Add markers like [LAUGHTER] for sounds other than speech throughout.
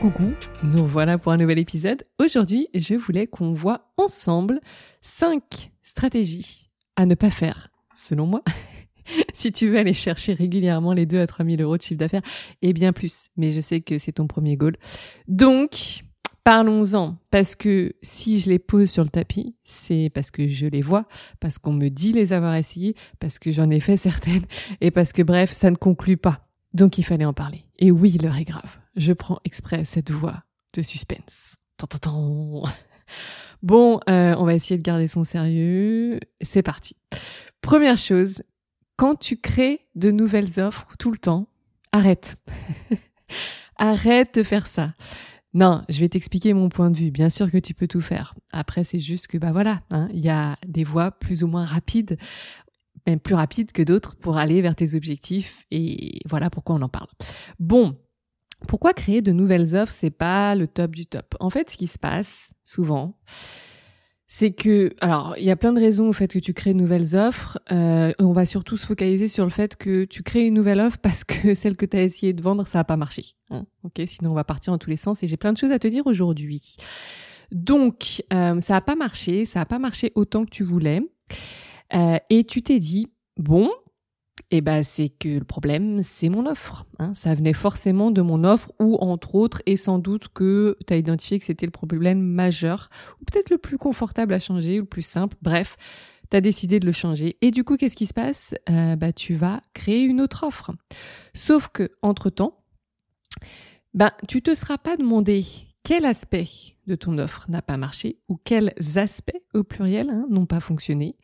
Coucou, nous voilà pour un nouvel épisode. Aujourd'hui, je voulais qu'on voit ensemble 5 stratégies à ne pas faire, selon moi, [LAUGHS] si tu veux aller chercher régulièrement les 2 à 3 000 euros de chiffre d'affaires et bien plus. Mais je sais que c'est ton premier goal. Donc, parlons-en, parce que si je les pose sur le tapis, c'est parce que je les vois, parce qu'on me dit les avoir essayées, parce que j'en ai fait certaines, et parce que bref, ça ne conclut pas. Donc il fallait en parler. Et oui, l'heure est grave. Je prends exprès cette voix de suspense. [LAUGHS] Bon, euh, on va essayer de garder son sérieux. C'est parti. Première chose, quand tu crées de nouvelles offres tout le temps, arrête. [LAUGHS] arrête de faire ça. Non, je vais t'expliquer mon point de vue. Bien sûr que tu peux tout faire. Après, c'est juste que bah voilà, hein, il y a des voies plus ou moins rapides plus rapide que d'autres pour aller vers tes objectifs et voilà pourquoi on en parle. Bon, pourquoi créer de nouvelles offres, c'est pas le top du top? En fait, ce qui se passe souvent, c'est que, alors, il y a plein de raisons au fait que tu crées de nouvelles offres. Euh, on va surtout se focaliser sur le fait que tu crées une nouvelle offre parce que [LAUGHS] celle que tu as essayé de vendre, ça n'a pas marché. Hein. sinon on va partir dans tous les sens et j'ai plein de choses à te dire aujourd'hui. Donc, euh, ça n'a pas marché, ça n'a pas marché autant que tu voulais. Euh, et tu t'es dit, bon, eh ben c'est que le problème, c'est mon offre. Hein. Ça venait forcément de mon offre ou entre autres, et sans doute que tu as identifié que c'était le problème majeur, ou peut-être le plus confortable à changer, ou le plus simple. Bref, tu as décidé de le changer. Et du coup, qu'est-ce qui se passe? Euh, bah, Tu vas créer une autre offre. Sauf que, entre-temps, ben, tu te seras pas demandé quel aspect de ton offre n'a pas marché ou quels aspects au pluriel hein, n'ont pas fonctionné.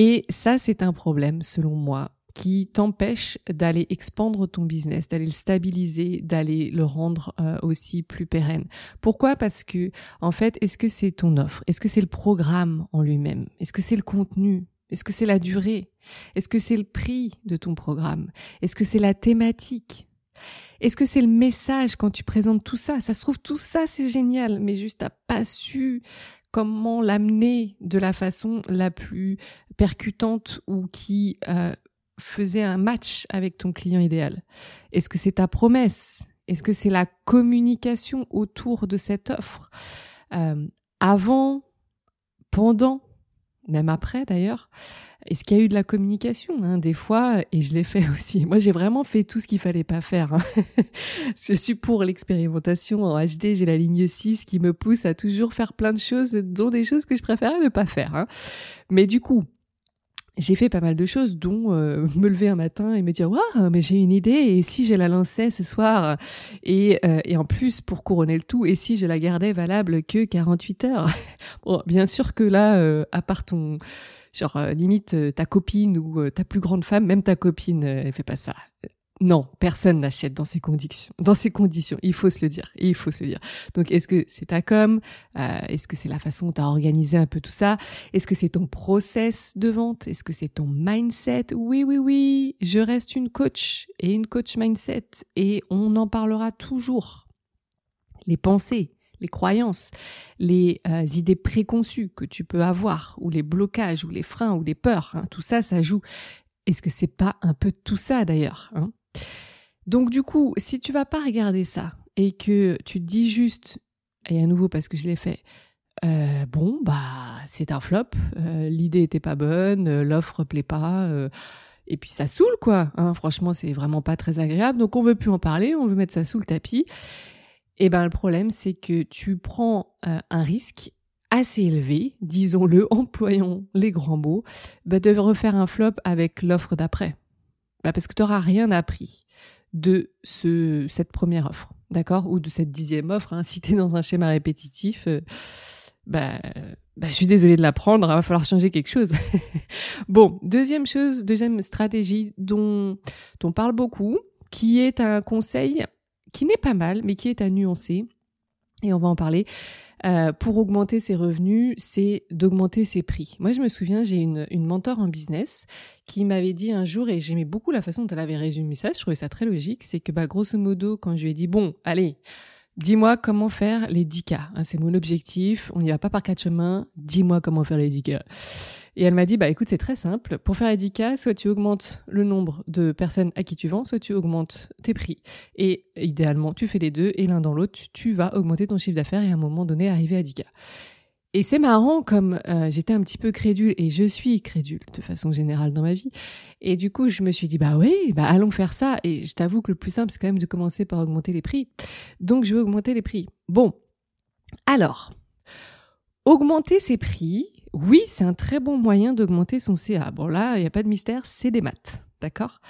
Et ça, c'est un problème, selon moi, qui t'empêche d'aller expandre ton business, d'aller le stabiliser, d'aller le rendre euh, aussi plus pérenne. Pourquoi? Parce que, en fait, est-ce que c'est ton offre? Est-ce que c'est le programme en lui-même? Est-ce que c'est le contenu? Est-ce que c'est la durée? Est-ce que c'est le prix de ton programme? Est-ce que c'est la thématique? Est-ce que c'est le message quand tu présentes tout ça? Ça se trouve, tout ça, c'est génial, mais juste t'as pas su comment l'amener de la façon la plus percutante ou qui euh, faisait un match avec ton client idéal Est-ce que c'est ta promesse? Est-ce que c'est la communication autour de cette offre? Euh, Avant, pendant, même après d'ailleurs, est-ce qu'il y a eu de la communication hein, Des fois, et je l'ai fait [LAUGHS] aussi. Moi, j'ai vraiment fait tout ce qu'il fallait pas faire. Hein. [LAUGHS] je suis pour l'expérimentation en HD. J'ai la ligne 6 qui me pousse à toujours faire plein de choses, dont des choses que je préférais ne pas faire. Hein. Mais du coup, j'ai fait pas mal de choses, dont euh, [LAUGHS] me lever un matin et me dire waouh, mais j'ai une idée et si je la lançais ce soir? Et, euh, et en plus pour couronner le tout et si je la gardais valable que 48 heures? [LAUGHS] bon, bien sûr que là, euh, à part ton genre limite ta copine ou ta plus grande femme, même ta copine, elle fait pas ça. Non, personne n'achète dans ces conditions. Dans ces conditions, il faut se le dire. Il faut se le dire. Donc, est-ce que c'est ta com euh, Est-ce que c'est la façon dont tu as organisé un peu tout ça? Est-ce que c'est ton process de vente? Est-ce que c'est ton mindset? Oui, oui, oui. Je reste une coach et une coach mindset et on en parlera toujours. Les pensées, les croyances, les euh, idées préconçues que tu peux avoir, ou les blocages, ou les freins, ou les peurs, hein, tout ça, ça joue. Est-ce que c'est pas un peu tout ça d'ailleurs hein? Donc du coup, si tu vas pas regarder ça et que tu te dis juste, et à nouveau parce que je l'ai fait, euh, bon bah c'est un flop, euh, l'idée était pas bonne, euh, l'offre plaît pas, et puis ça saoule quoi. Hein, franchement, c'est vraiment pas très agréable, donc on veut plus en parler, on veut mettre ça sous le tapis. Et eh ben le problème c'est que tu prends un risque assez élevé, disons-le, [LAUGHS] employons les grands mots, bah, de refaire un flop avec l'offre d'après. Bah parce que tu n'auras rien appris de ce, cette première offre, d'accord Ou de cette dixième offre. Hein. [LAUGHS] Si tu es dans un schéma répétitif, euh, bah, bah, je suis désolée de l'apprendre, il va falloir changer quelque chose. [LAUGHS] bon, deuxième chose, deuxième stratégie dont on parle beaucoup, qui est un conseil qui n'est pas mal, mais qui est à nuancer. Et on va en parler. Euh, pour augmenter ses revenus, c'est d'augmenter ses prix. Moi, je me souviens, j'ai une, une mentor en business qui m'avait dit un jour, et j'aimais beaucoup la façon dont elle avait résumé ça, je trouvais ça très logique, c'est que, bah, grosso modo, quand je lui ai dit, bon, allez, dis-moi comment faire les 10 cas. Hein, c'est mon objectif, on n'y va pas par quatre chemins, dis-moi comment faire les 10 cas. Et elle m'a dit, bah écoute, c'est très simple. Pour faire les 10 cas, soit tu augmentes le nombre de personnes à qui tu vends, soit tu augmentes tes prix. Et idéalement, tu fais les deux et l'un dans l'autre, tu vas augmenter ton chiffre d'affaires et à un moment donné arriver à 10 cas. Et c'est marrant comme euh, j'étais un petit peu crédule et je suis crédule de façon générale dans ma vie. Et du coup, je me suis dit bah oui, bah allons faire ça. Et je t'avoue que le plus simple c'est quand même de commencer par augmenter les prix. Donc je vais augmenter les prix. Bon, alors augmenter ses prix, oui, c'est un très bon moyen d'augmenter son CA. Bon là, il n'y a pas de mystère, c'est des maths, d'accord?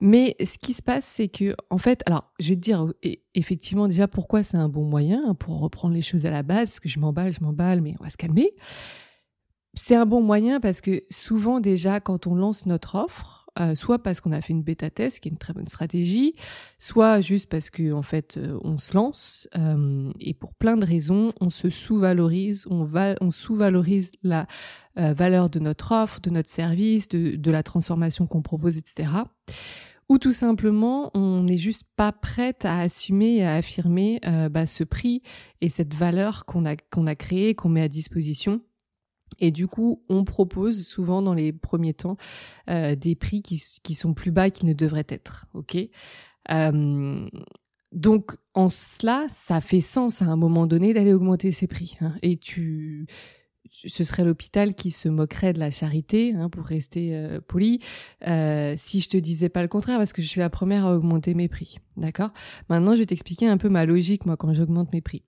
Mais ce qui se passe, c'est que, en fait, alors, je vais te dire effectivement déjà pourquoi c'est un bon moyen hein, pour reprendre les choses à la base, parce que je m'emballe, je m'emballe, mais on va se calmer. C'est un bon moyen parce que souvent déjà, quand on lance notre offre, euh, soit parce qu'on a fait une bêta test, qui est une très bonne stratégie, soit juste parce que en fait euh, on se lance euh, et pour plein de raisons, on se sous-valorise, on, va, on sous-valorise la valeur de notre offre, de notre service, de, la transformation qu'on propose, etc. Ou tout simplement, on n'est juste pas prête à assumer et à affirmer bah, ce prix et cette valeur qu'on a, qu'on a créée, qu'on met à disposition et du coup, on propose souvent dans les premiers temps euh, des prix qui, sont plus bas qu'ils ne devraient être. Ok? Euh, donc en cela, ça fait sens à un moment donné d'aller augmenter ses prix. Hein. Et tu, ce serait l'hôpital qui se moquerait de la charité, hein, pour rester euh, poli, si je te disais pas le contraire, parce que je suis la première à augmenter mes prix. D'accord? Maintenant, je vais t'expliquer un peu ma logique, moi, quand j'augmente mes prix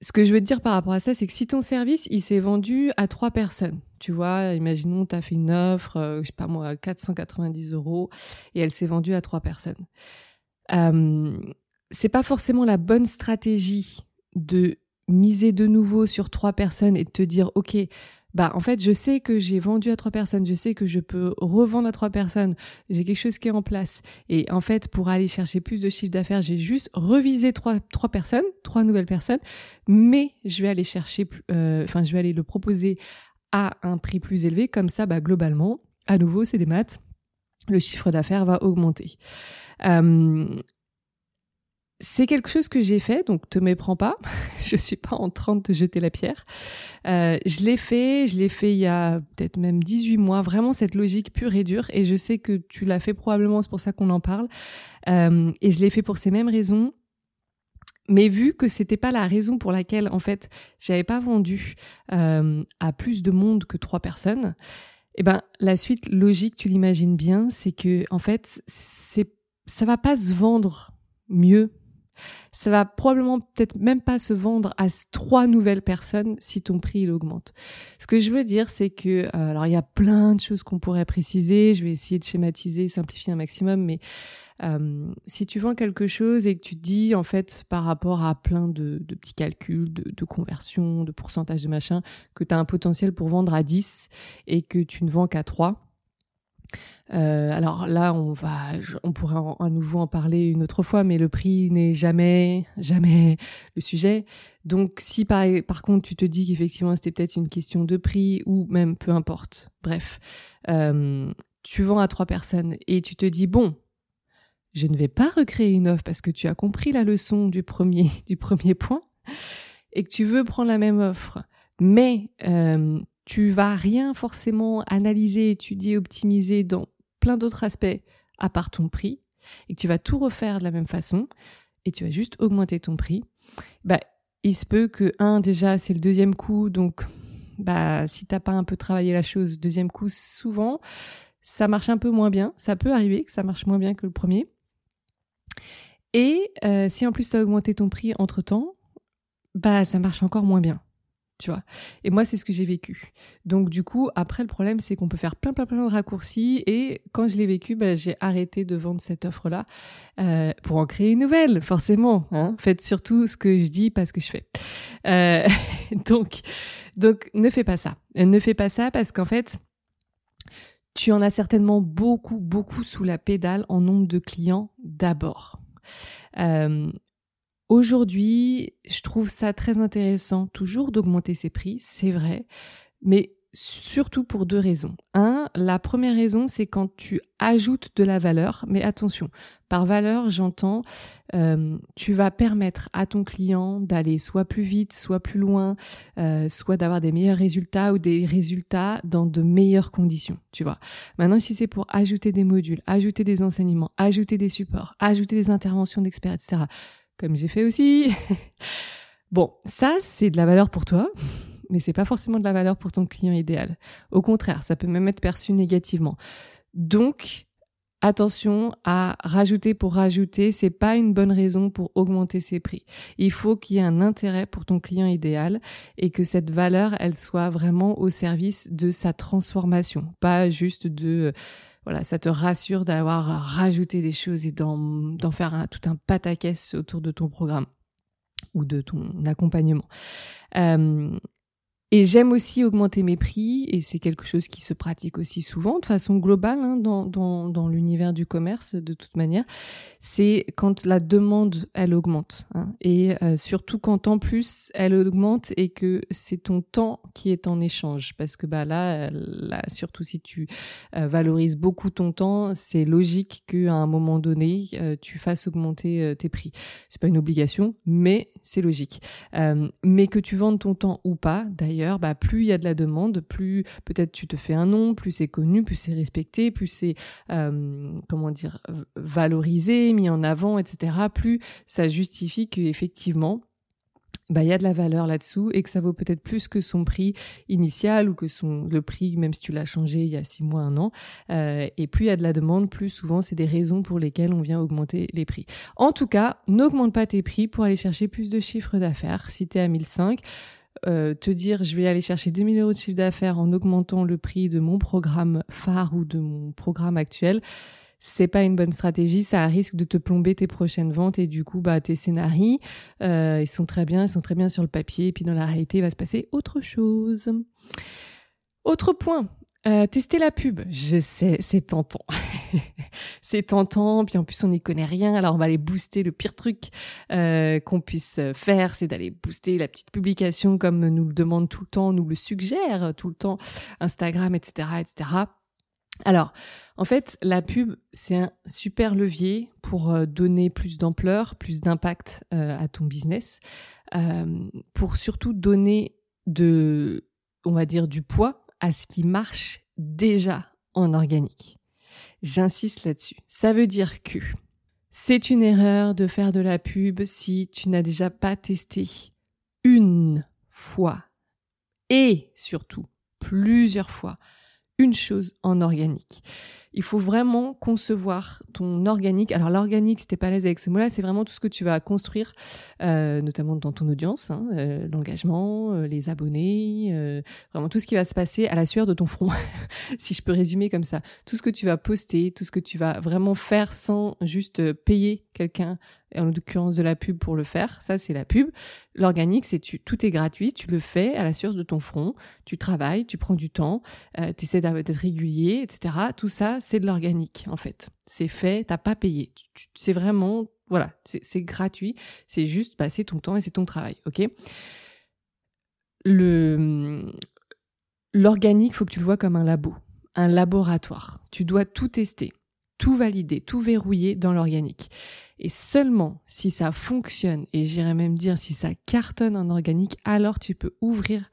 ce que je veux te dire par rapport à ça, c'est que si ton service, il s'est vendu à trois personnes, tu vois, imaginons, tu as fait une offre, euh, je sais pas moi, 490 euros, et elle s'est vendue à trois personnes. Euh, c'est pas forcément la bonne stratégie de miser de nouveau sur trois personnes et de te dire, OK, bah en fait je sais que j'ai vendu à trois personnes, je sais que je peux revendre à trois personnes, j'ai quelque chose qui est en place. Et en fait pour aller chercher plus de chiffre d'affaires, j'ai juste revisé trois trois personnes, trois nouvelles personnes, mais je vais aller chercher, euh, enfin je vais aller le proposer à un prix plus élevé. Comme ça, bah globalement, à nouveau c'est des maths, le chiffre d'affaires va augmenter. Euh, c'est quelque chose que j'ai fait, donc te méprends pas. [LAUGHS] je suis pas en train de te jeter la pierre. Euh, je l'ai fait, je l'ai fait il y a peut-être même 18 mois, vraiment cette logique pure et dure. Et je sais que tu l'as fait probablement, c'est pour ça qu'on en parle. Euh, et je l'ai fait pour ces mêmes raisons. Mais vu que c'était pas la raison pour laquelle, en fait, j'avais pas vendu euh, à plus de monde que trois personnes, eh ben, la suite logique, tu l'imagines bien, c'est que, en fait, c'est, ça va pas se vendre mieux ça va probablement peut-être même pas se vendre à trois nouvelles personnes si ton prix il augmente. Ce que je veux dire, c'est que euh, alors il y a plein de choses qu'on pourrait préciser. Je vais essayer de schématiser, simplifier un maximum, mais euh, si tu vends quelque chose et que tu te dis en fait par rapport à plein de, petits calculs, de, de, conversion, de pourcentage de machin, que tu as un potentiel pour vendre à 10 et que tu ne vends qu'à 3, euh, alors là, on va, on pourrait à nouveau en parler une autre fois, mais le prix n'est jamais, jamais le sujet. Donc, si par, contre tu te dis qu'effectivement c'était peut-être une question de prix ou même peu importe, bref, euh, tu vends à trois personnes et tu te dis bon, je ne vais pas recréer une offre parce que tu as compris la leçon du premier, [LAUGHS] du premier point et que tu veux prendre la même offre, mais euh, tu vas rien forcément analyser, étudier, optimiser dans plein d'autres aspects à part ton prix et que tu vas tout refaire de la même façon et tu vas juste augmenter ton prix, bah, il se peut que, un, déjà, c'est le deuxième coup, donc bah, si t'as pas un peu travaillé la chose, deuxième coup, souvent, ça marche un peu moins bien. Ça peut arriver que ça marche moins bien que le premier. Et euh, si en plus tu as augmenté ton prix entre temps, bah ça marche encore moins bien tu vois. Et moi, c'est ce que j'ai vécu. Donc, du coup, après, le problème, c'est qu'on peut faire plein, plein, plein de raccourcis. Et quand je l'ai vécu, bah, j'ai arrêté de vendre cette offre-là euh, pour en créer une nouvelle, forcément. Hein. Faites surtout ce que je dis, pas ce que je fais. Euh, [LAUGHS] donc, donc, ne fais pas ça. Ne fais pas ça parce qu'en fait, tu en as certainement beaucoup, beaucoup sous la pédale en nombre de clients d'abord. Euh, aujourd'hui, je trouve ça très intéressant toujours d'augmenter ses prix, c'est vrai, mais surtout pour deux raisons. Un, la première raison, c'est quand tu ajoutes de la valeur, mais attention, par valeur, j'entends, euh, tu vas permettre à ton client d'aller soit plus vite, soit plus loin, euh, soit d'avoir des meilleurs résultats ou des résultats dans de meilleures conditions, tu vois. Maintenant, si c'est pour ajouter des modules, ajouter des enseignements, ajouter des supports, ajouter des interventions d'experts, etc., comme j'ai fait aussi, [LAUGHS] bon, ça, c'est de la valeur pour toi mais c'est pas forcément de la valeur pour ton client idéal. Au contraire, ça peut même être perçu négativement. Donc, attention à rajouter pour rajouter, c'est pas une bonne raison pour augmenter ses prix. Il faut qu'il y ait un intérêt pour ton client idéal et que cette valeur, elle soit vraiment au service de sa transformation, pas juste de voilà, ça te rassure d'avoir rajouté des choses et d'en faire tout un pataquès autour de ton programme ou de ton accompagnement. Euh, et j'aime aussi augmenter mes prix, et c'est quelque chose qui se pratique aussi souvent, de façon globale, hein, dans, dans, l'univers du commerce, de toute manière. C'est quand la demande, elle augmente. Hein, et euh, surtout quand en plus, elle augmente et que c'est ton temps qui est en échange. Parce que bah, là, là surtout si tu euh, valorises beaucoup ton temps, c'est logique qu'à un moment donné, euh, tu fasses augmenter tes prix. C'est pas une obligation, mais c'est logique. mais que tu vendes ton temps ou pas, d'ailleurs, bah, plus il y a de la demande, plus peut-être tu te fais un nom, plus c'est connu, plus c'est respecté, plus c'est euh, comment dire valorisé, mis en avant, etc. Plus ça justifie qu'effectivement bah, il y a de la valeur là-dessous et que ça vaut peut-être plus que son prix initial ou que son le prix même si tu l'as changé il y a six mois un an euh, et plus il y a de la demande plus souvent c'est des raisons pour lesquelles on vient augmenter les prix en tout cas n'augmente pas tes prix pour aller chercher plus de chiffres d'affaires si tu es à 1005 euh, te dire je vais aller chercher 2000 euros de chiffre d'affaires en augmentant le prix de mon programme phare ou de mon programme actuel, c'est pas une bonne stratégie, ça risque de te plomber tes prochaines ventes et du coup bah tes scénarios euh, ils sont très bien, ils sont bien sur le papier et puis dans la réalité il va se passer autre chose. Autre point, euh, tester la pub, je sais, c'est tentant. [LAUGHS] [LAUGHS] c'est tentant, puis en plus on n'y connaît rien, alors on va aller booster. Le pire truc euh, qu'on puisse faire, c'est d'aller booster la petite publication comme nous le demande tout le temps, nous le suggère tout le temps Instagram, etc.. Alors, en fait, la pub, c'est un super levier pour euh, donner plus d'ampleur, plus d'impact à ton business, pour surtout donner de, on va dire, du poids à ce qui marche déjà en organique. J'insiste là-dessus. Ça veut dire que c'est une erreur de faire de la pub si tu n'as déjà pas testé une fois et surtout plusieurs fois une chose en organique il faut vraiment concevoir ton organique. Alors l'organique, si t'es pas à l'aise avec ce mot-là, c'est vraiment tout ce que tu vas construire, euh, notamment dans ton audience, hein, euh, l'engagement, euh, les abonnés, vraiment tout ce qui va se passer à la sueur de ton front, [LAUGHS] si je peux résumer comme ça. Tout ce que tu vas poster, tout ce que tu vas vraiment faire sans juste payer quelqu'un, en l'occurrence de la pub pour le faire, ça c'est la pub. L'organique, c'est tout est gratuit, tu le fais à la sueur de ton front, tu travailles, tu prends du temps, tu essaies d'être régulier, etc. Tout ça, c'est de l'organique en fait. C'est fait, t'as pas payé. C'est vraiment, voilà, c'est gratuit. C'est juste passer ton temps et c'est ton travail, ok? Le l'organique, faut que tu le vois comme un labo, un laboratoire. Tu dois tout tester, tout valider, tout verrouiller dans l'organique. Et seulement si ça fonctionne, et j'irais même dire si ça cartonne en organique, alors tu peux ouvrir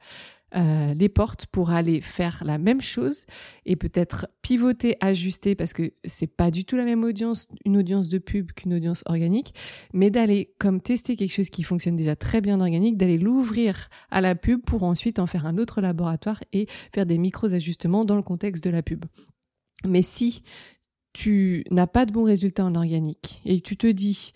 euh, les portes pour aller faire la même chose et peut-être pivoter, ajuster parce que c'est pas du tout la même audience, une audience de pub qu'une audience organique, mais d'aller comme tester quelque chose qui fonctionne déjà très bien en organique, d'aller l'ouvrir à la pub pour ensuite en faire un autre laboratoire et faire des micros ajustements dans le contexte de la pub. Mais si tu n'as pas de bons résultats en organique et tu te dis,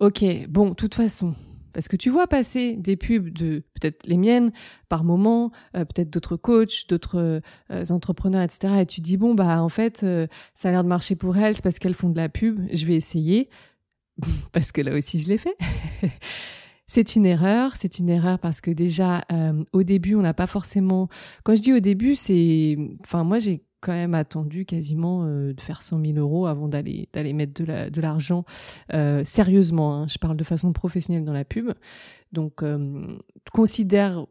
OK, bon, toute façon, parce que tu vois passer des pubs de peut-être les miennes par moment, euh, peut-être d'autres coachs, d'autres euh, entrepreneurs, etc. Et tu dis bon bah en fait euh, ça a l'air de marcher pour elles, c'est parce qu'elles font de la pub. Je vais essayer [LAUGHS] parce que là aussi je l'ai fait. [LAUGHS] c'est une erreur, c'est une erreur parce que déjà au début on n'a pas forcément. Quand je dis au début, c'est, enfin moi j'ai quand même attendu quasiment de faire 100 000 euros avant d'aller d'aller mettre de l'argent sérieusement. Hein. Je parle de façon professionnelle dans la pub. Donc, considère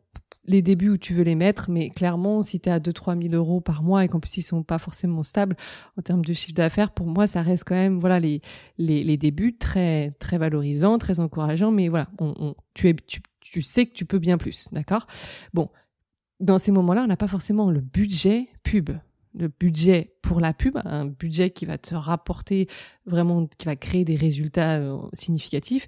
les débuts où tu veux les mettre, mais clairement, si tu es à 2-3 000 euros par mois et qu'en plus ils sont pas forcément stables en termes de chiffre d'affaires, pour moi, ça reste quand même voilà les, les, les débuts très très valorisants, très encourageants, mais voilà, tu, es, tu, tu sais que tu peux bien plus, d'accord? Bon, dans ces moments-là, on n'a pas forcément le budget pub le budget pour la pub, un budget qui va te rapporter vraiment, qui va créer des résultats euh, significatifs.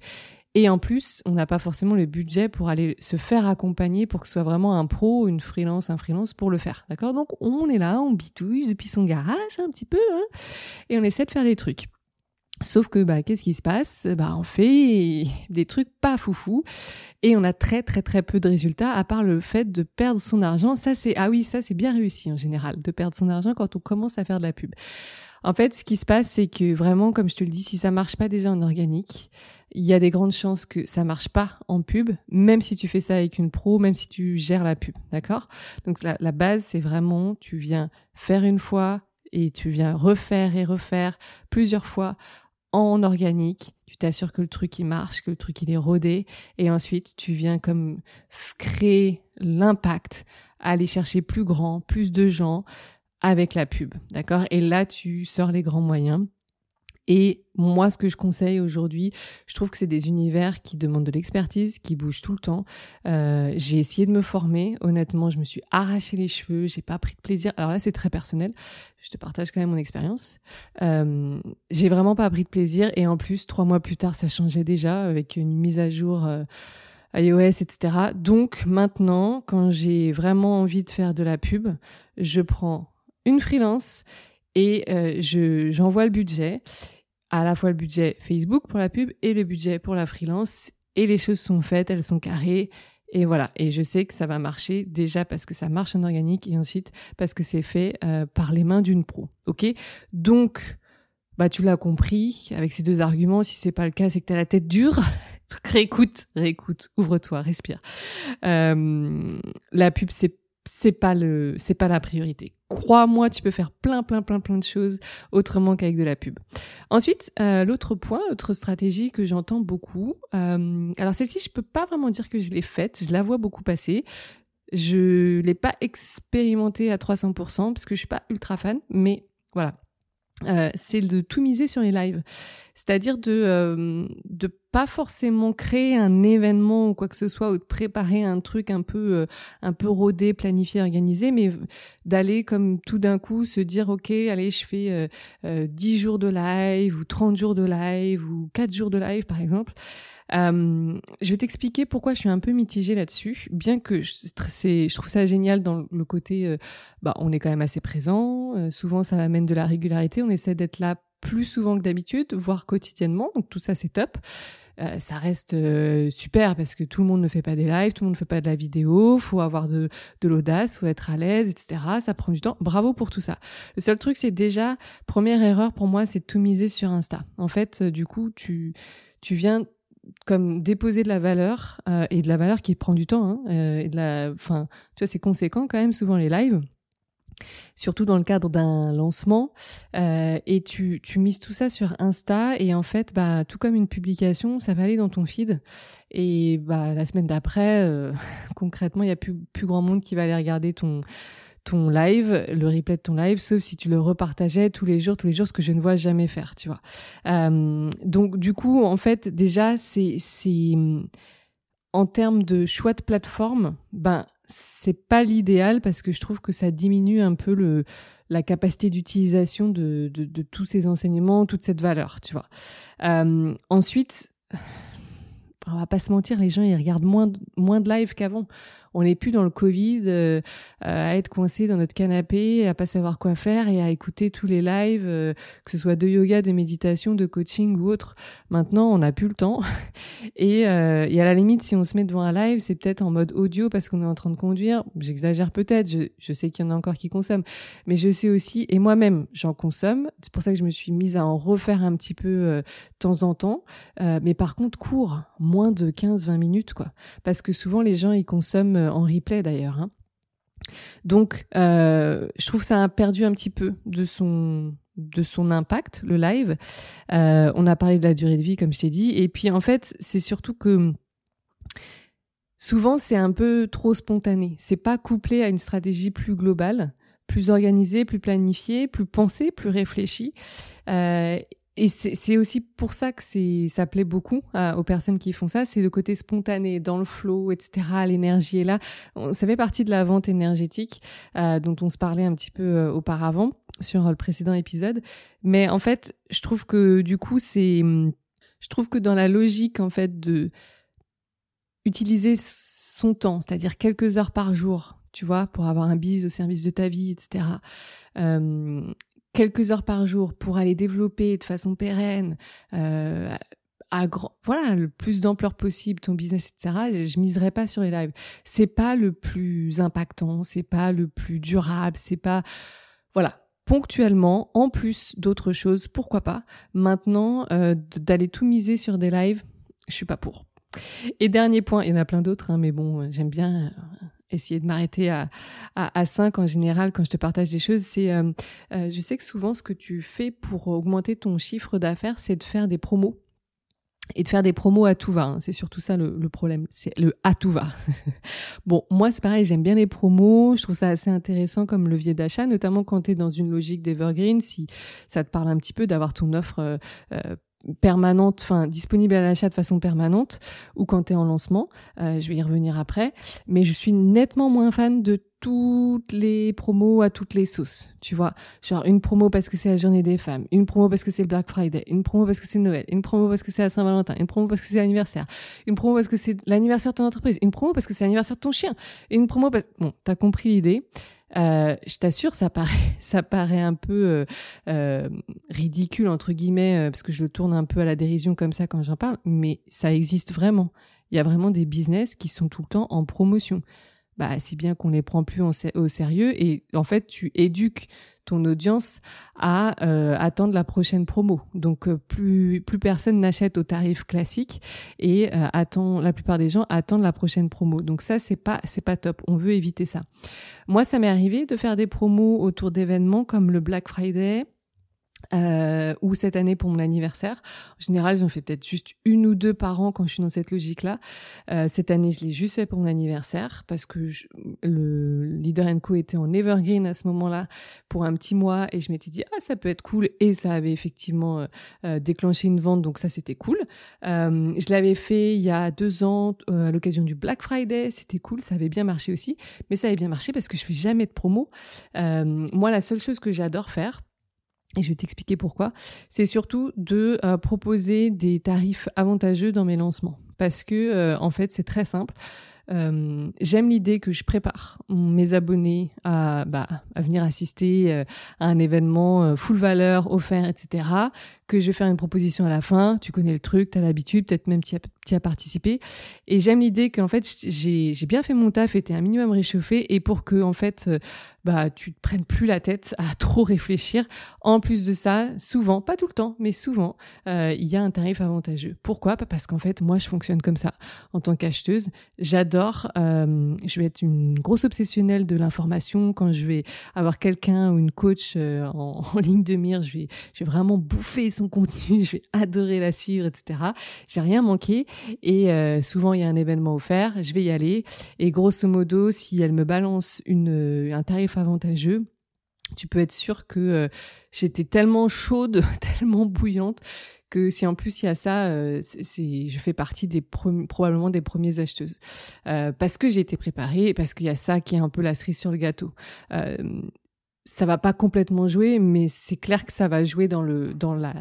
Et en plus, on n'a pas forcément le budget pour aller se faire accompagner pour que ce soit vraiment un pro, une freelance, un freelance pour le faire. D'accord? Donc, on est là, on bitouille depuis son garage un petit peu, hein, et on essaie de faire des trucs. Sauf que, bah, qu'est-ce qui se passe? Bah, on fait [LAUGHS] des trucs pas foufou et on a très très très peu de résultats à part le fait de perdre son argent. Ça, c'est ah oui, ça c'est bien réussi en général de perdre son argent quand on commence à faire de la pub. En fait, ce qui se passe, c'est que vraiment, comme je te le dis, si ça marche pas déjà en organique, il y a des grandes chances que ça marche pas en pub, même si tu fais ça avec une pro, même si tu gères la pub, d'accord? Donc la, la base, c'est vraiment, tu viens faire une fois et tu viens refaire et refaire plusieurs fois en organique. Tu t'assures que le truc il marche, que le truc il est rodé, et ensuite tu viens comme créer l'impact, aller chercher plus grand, plus de gens avec la pub, d'accord? Et là tu sors les grands moyens et moi, ce que je conseille aujourd'hui, je trouve que c'est des univers qui demandent de l'expertise, qui bougent tout le temps. Euh, j'ai essayé de me former. Honnêtement, je me suis arraché les cheveux. J'ai pas pris de plaisir. Alors là, c'est très personnel. Je te partage quand même mon expérience. Euh, j'ai vraiment pas pris de plaisir. Et en plus, trois mois plus tard, ça changeait déjà avec une mise à jour. Euh, iOS, etc. Donc maintenant, quand j'ai vraiment envie de faire de la pub, je prends une freelance et euh, je j'envoie le budget à la fois le budget Facebook pour la pub et le budget pour la freelance. Et les choses sont faites, elles sont carrées. Et voilà. Et je sais que ça va marcher déjà parce que ça marche en organique et ensuite parce que c'est fait euh, par les mains d'une pro. OK? Donc, bah, tu l'as compris avec ces deux arguments. Si c'est pas le cas, c'est que tu as la tête dure. [LAUGHS] réécoute, réécoute, ouvre-toi, respire. Euh, la pub, c'est c'est pas pas la priorité. Crois-moi, tu peux faire plein plein plein plein de choses autrement qu'avec de la pub. Ensuite, euh, l'autre point, autre stratégie que j'entends beaucoup. Euh, alors celle-ci, je peux pas vraiment dire que je l'ai faite. Je la vois beaucoup passer. Je l'ai pas expérimentée à 300% parce que je suis pas ultra fan, mais voilà. Euh, c'est de tout miser sur les lives. C'est-à-dire de euh, de pas forcément créer un événement ou quoi que ce soit ou de préparer un truc un peu euh, un peu rodé, planifié, organisé, mais d'aller comme tout d'un coup se dire ok, allez, je fais euh, 10 jours de live ou 30 jours de live ou 4 jours de live par exemple. Euh, je vais t'expliquer pourquoi je suis un peu mitigée là-dessus, bien que je, je trouve ça génial dans le côté, euh, bah, on est quand même assez présent, euh, souvent ça amène de la régularité, on essaie d'être là plus souvent que d'habitude, voire quotidiennement, donc tout ça c'est top. ça reste super parce que tout le monde ne fait pas des lives, tout le monde ne fait pas de la vidéo, faut avoir de, de l'audace, faut être à l'aise, etc. Ça prend du temps. Bravo pour tout ça. Le seul truc, c'est déjà, première erreur pour moi, c'est de tout miser sur Insta. En fait, du coup, tu, tu viens comme déposer de la valeur euh, et de la valeur qui prend du temps hein, euh, et de la enfin tu vois c'est conséquent quand même souvent les lives. Surtout dans le cadre d'un lancement euh, et tu tu mises tout ça sur Insta et en fait bah tout comme une publication ça va aller dans ton feed. Et bah la semaine d'après [LAUGHS] concrètement il y a plus plus grand monde qui va aller regarder ton ton live, le replay de ton live, sauf si tu le repartageais tous les jours, tous les jours, ce que je ne vois jamais faire, tu vois. Euh, donc du coup, en fait, déjà, c'est en termes de choix de plateforme, ben c'est pas l'idéal parce que je trouve que ça diminue un peu le la capacité d'utilisation de, de, de, tous ces enseignements, toute cette valeur, tu vois. Euh, ensuite, [SIGHS] on va pas se mentir, les gens ils regardent moins moins de live qu'avant on n'est plus dans le Covid euh, à être coincé dans notre canapé, à pas savoir quoi faire et à écouter tous les lives, euh, que ce soit de yoga, de méditation, de coaching ou autre. Maintenant, on n'a plus le temps. [LAUGHS] et, euh, et, à la limite, si on se met devant un live, c'est peut-être en mode audio parce qu'on est en train de conduire. J'exagère peut-être. Je, sais qu'il y en a encore qui consomment, mais je sais aussi, et moi-même, j'en consomme. C'est pour ça que je me suis mise à en refaire un petit peu de temps en temps. mais par contre, court, moins de 15-20 minutes, quoi. Parce que souvent, les gens, ils consomment euh, en replay d'ailleurs. Hein. Donc, je trouve que ça a perdu un petit peu de son de son impact, le live. on a parlé de la durée de vie, comme je t'ai dit. Et puis, en fait, c'est surtout que souvent, c'est un peu trop spontané. C'est pas couplé à une stratégie plus globale plus organisé, plus planifié, plus pensé, plus réfléchi. Euh, et c'est aussi pour ça que ça plaît beaucoup euh, aux personnes qui font ça, c'est le côté spontané, dans le flow, etc. L'énergie est là. Ça fait partie de la vente énergétique euh, dont on se parlait un petit peu auparavant sur le précédent épisode. Mais en fait, je trouve que du coup, c'est, je trouve que dans la logique en fait de utiliser son temps, c'est-à-dire quelques heures par jour tu vois, pour avoir un bise au service de ta vie, etc. quelques heures par jour pour aller développer de façon pérenne, euh, à grand, voilà, le plus d'ampleur possible ton business, etc. Je, miserais pas sur les lives. C'est pas le plus impactant, c'est pas le plus durable, c'est pas, voilà. Ponctuellement, en plus d'autres choses, pourquoi pas. Maintenant, euh, d'aller tout miser sur des lives, je suis pas pour. Et dernier point, il y en a plein d'autres, hein, mais bon, j'aime bien essayer de m'arrêter à, à, à 5 en général quand je te partage des choses, c'est, euh, euh, je sais que souvent ce que tu fais pour augmenter ton chiffre d'affaires, c'est de faire des promos et de faire des promos à tout va. Hein. C'est surtout ça le, le problème, c'est le à tout va. [LAUGHS] bon, moi c'est pareil, j'aime bien les promos, je trouve ça assez intéressant comme levier d'achat, notamment quand tu es dans une logique d'evergreen, si ça te parle un petit peu d'avoir ton offre euh, euh permanente, enfin disponible à l'achat de façon permanente, ou quand tu es en lancement. Euh, je vais y revenir après. Mais je suis nettement moins fan de toutes les promos à toutes les sauces, tu vois. Genre une promo parce que c'est la journée des femmes, une promo parce que c'est le Black Friday, une promo parce que c'est Noël, une promo parce que c'est la Saint-Valentin, une promo parce que c'est l'anniversaire, une promo parce que c'est l'anniversaire de ton entreprise, une promo parce que c'est l'anniversaire de ton chien, une promo parce... Bon, t'as compris l'idée. Euh, je t'assure, ça paraît, [LAUGHS] ça paraît un peu euh, euh, ridicule entre guillemets parce que je le tourne un peu à la dérision comme ça quand j'en parle, mais ça existe vraiment. Il y a vraiment des business qui sont tout le temps en promotion. Bah, si bien qu'on les prend plus au sérieux et en fait tu éduques ton audience à euh, attendre la prochaine promo. Donc euh, plus plus personne n'achète au tarif classique et euh, attend la plupart des gens attendent la prochaine promo. Donc ça c'est pas c'est pas top. On veut éviter ça. Moi ça m'est arrivé de faire des promos autour d'événements comme le Black Friday, euh, ou cette année pour mon anniversaire. En général, j'en fais peut-être juste une ou deux par an quand je suis dans cette logique-là. Euh, cette année, je l'ai juste fait pour mon anniversaire parce que le Leader Co était en evergreen à ce moment-là pour un petit mois et je m'étais dit ah ça peut être cool et ça avait effectivement euh, déclenché une vente donc ça c'était cool. je l'avais fait il y a deux ans à l'occasion du Black Friday, c'était cool, ça avait bien marché aussi, mais ça avait bien marché parce que je fais jamais de promo. moi, la seule chose que j'adore faire et je vais t'expliquer pourquoi, c'est surtout de euh, proposer des tarifs avantageux dans mes lancements. Parce que, euh, en fait, c'est très simple. Euh, j'aime l'idée que je prépare mes abonnés à, bah, venir assister à un événement full valeur, offert, etc. Que je vais faire une proposition à la fin. Tu connais le truc, tu as l'habitude, peut-être même tu as, as, participé. Et j'aime l'idée qu'en fait, j'ai bien fait mon taf, été un minimum réchauffé. Et pour que, en fait, bah, tu te prennes plus la tête à [LAUGHS] trop réfléchir. En plus de ça, souvent, pas tout le temps, mais souvent, il y a un tarif avantageux. Pourquoi? Parce qu'en fait, moi, je fonctionne comme ça en tant qu'acheteuse. J'adore euh, je vais être une grosse obsessionnelle de l'information. Quand je vais avoir quelqu'un ou une coach euh, en, [LAUGHS] ligne de mire, je vais, je vais vraiment bouffer son contenu, [LAUGHS] je vais adorer la suivre, etc. Je vais rien manquer. Et euh, souvent, il y a un événement offert, je vais y aller. Et grosso modo, si elle me balance une, un tarif avantageux, tu peux être sûr que j'étais tellement chaude, [LAUGHS] tellement bouillante que si en plus il y a ça, euh, je fais partie des probablement des premières acheteuses euh, parce que j'ai été préparée et parce qu'il y a ça qui est un peu la cerise sur le gâteau. Euh, ça va pas complètement jouer, mais c'est clair que ça va jouer dans le dans la,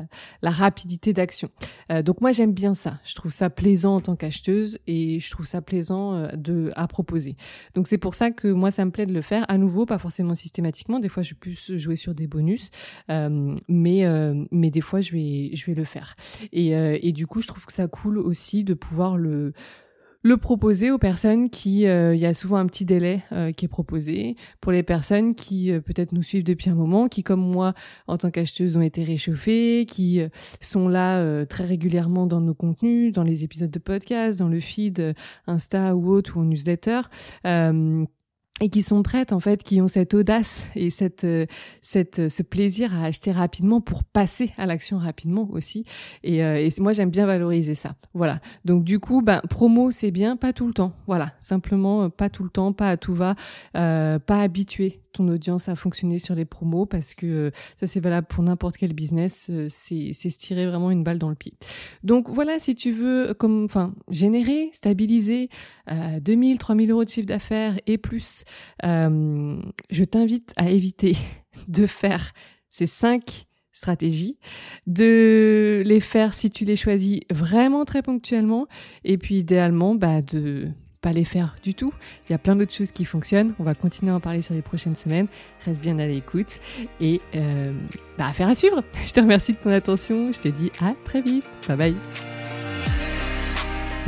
la rapidité d'action. Euh, donc moi j'aime bien ça. Je trouve ça plaisant en tant qu'acheteuse et je trouve ça plaisant euh, de à proposer. Donc c'est pour ça que moi ça me plaît de le faire. À nouveau, pas forcément systématiquement. Des fois je vais plus jouer sur des bonus, euh, mais euh, mais des fois je vais je vais le faire. Et et du coup je trouve que ça cool aussi de pouvoir le le proposer aux personnes qui, euh, il y a souvent un petit délai euh, qui est proposé. Pour les personnes qui euh, peut-être nous suivent depuis un moment, qui comme moi en tant qu'acheteuse ont été réchauffées, qui sont là très régulièrement dans nos contenus, dans les épisodes de podcast, dans le feed Insta ou autre ou newsletter et qui sont prêtes en fait, qui ont cette audace et cette, euh, cette, euh, ce plaisir à acheter rapidement pour passer à l'action rapidement aussi. Et, euh, moi j'aime bien valoriser ça. Voilà. Donc du coup, ben promo c'est bien, pas tout le temps. Voilà, simplement pas tout le temps, pas à tout va, euh, pas habitué ton audience à fonctionner sur les promos parce que ça c'est valable pour n'importe quel business. c'est c'est se tirer vraiment une balle dans le pied. Donc voilà, si tu veux comme enfin générer, stabiliser euh, 2000, 3000 euros de chiffre d'affaires et plus euh, je t'invite à éviter [LAUGHS] de faire ces cinq stratégies, de les faire si tu les choisis vraiment très ponctuellement, et puis idéalement bah, de pas les faire du tout. Il y a plein d'autres choses qui fonctionnent. On va continuer à en parler sur les prochaines semaines. Reste bien à l'écoute et euh, bah, affaire à suivre. [LAUGHS] Je te remercie de ton attention. Je te dis à très vite. Bye bye.